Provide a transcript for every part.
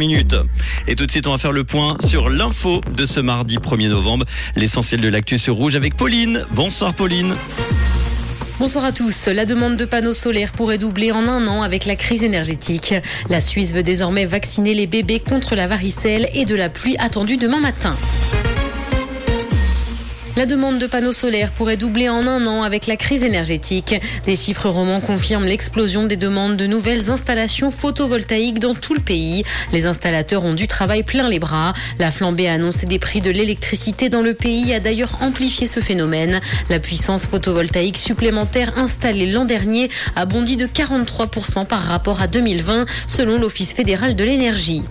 minutes. Et tout de suite, on va faire le point sur l'info de ce mardi 1er novembre. L'essentiel de l'actu sur Rouge avec Pauline. Bonsoir Pauline. Bonsoir à tous. La demande de panneaux solaires pourrait doubler en un an avec la crise énergétique. La Suisse veut désormais vacciner les bébés contre la varicelle et de la pluie attendue demain matin. La demande de panneaux solaires pourrait doubler en un an avec la crise énergétique. Des chiffres romans confirment l'explosion des demandes de nouvelles installations photovoltaïques dans tout le pays. Les installateurs ont du travail plein les bras. La flambée annoncée des prix de l'électricité dans le pays a d'ailleurs amplifié ce phénomène. La puissance photovoltaïque supplémentaire installée l'an dernier a bondi de 43% par rapport à 2020 selon l'Office fédéral de l'énergie.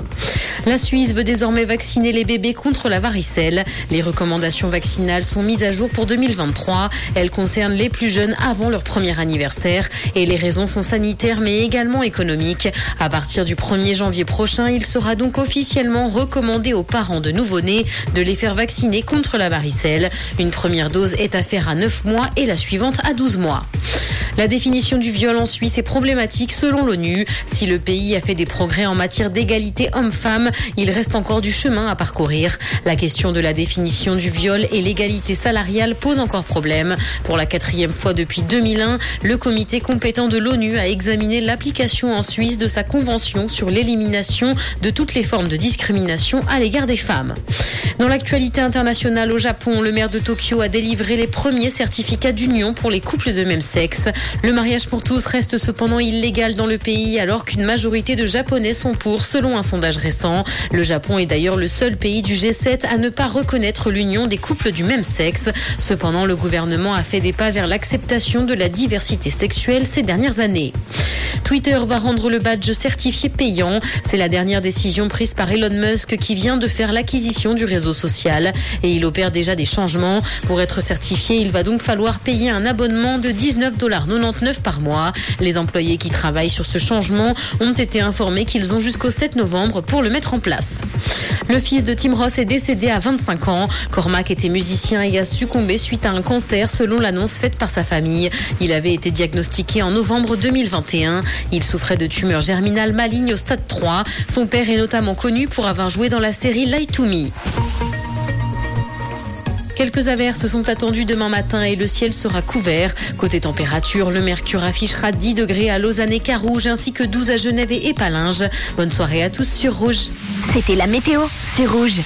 La Suisse veut désormais vacciner les bébés contre la varicelle. Les recommandations vaccinales sont mises à jour pour 2023. Elles concernent les plus jeunes avant leur premier anniversaire et les raisons sont sanitaires mais également économiques. À partir du 1er janvier prochain, il sera donc officiellement recommandé aux parents de nouveau-nés de les faire vacciner contre la varicelle. Une première dose est à faire à 9 mois et la suivante à 12 mois. La définition du viol en Suisse est problématique selon l'ONU. Si le pays a fait des progrès en matière d'égalité homme-femme, il reste encore du chemin à parcourir. La question de la définition du viol et l'égalité salariale pose encore problème. Pour la quatrième fois depuis 2001, le comité compétent de l'ONU a examiné l'application en Suisse de sa convention sur l'élimination de toutes les formes de discrimination à l'égard des femmes. Dans l'actualité internationale au Japon, le maire de Tokyo a délivré les premiers certificats d'union pour les couples de même sexe. Le mariage pour tous reste cependant illégal dans le pays alors qu'une majorité de Japonais sont pour, selon un sondage récent. Le Japon est d'ailleurs le seul pays du G7 à ne pas reconnaître l'union des couples du même sexe. Cependant, le gouvernement a fait des pas vers l'acceptation de la diversité sexuelle ces dernières années. Twitter va rendre le badge certifié payant. C'est la dernière décision prise par Elon Musk qui vient de faire l'acquisition du réseau social et il opère déjà des changements. Pour être certifié, il va donc falloir payer un abonnement de 19,99$ par mois. Les employés qui travaillent sur ce changement ont été informés qu'ils ont jusqu'au 7 novembre pour le mettre en place. Le fils de Tim Ross est décédé à 25 ans. Cormac était musicien et a succombé suite à un cancer selon l'annonce faite par sa famille. Il avait été diagnostiqué en novembre 2021. Il souffrait de tumeurs germinales malignes au stade 3. Son père est notamment connu pour avoir joué dans la série Light to Me. Quelques averses sont attendues demain matin et le ciel sera couvert. Côté température, le mercure affichera 10 degrés à Lausanne et Carouge ainsi que 12 à Genève et Palinges. Bonne soirée à tous sur Rouge. C'était la météo, c'est Rouge.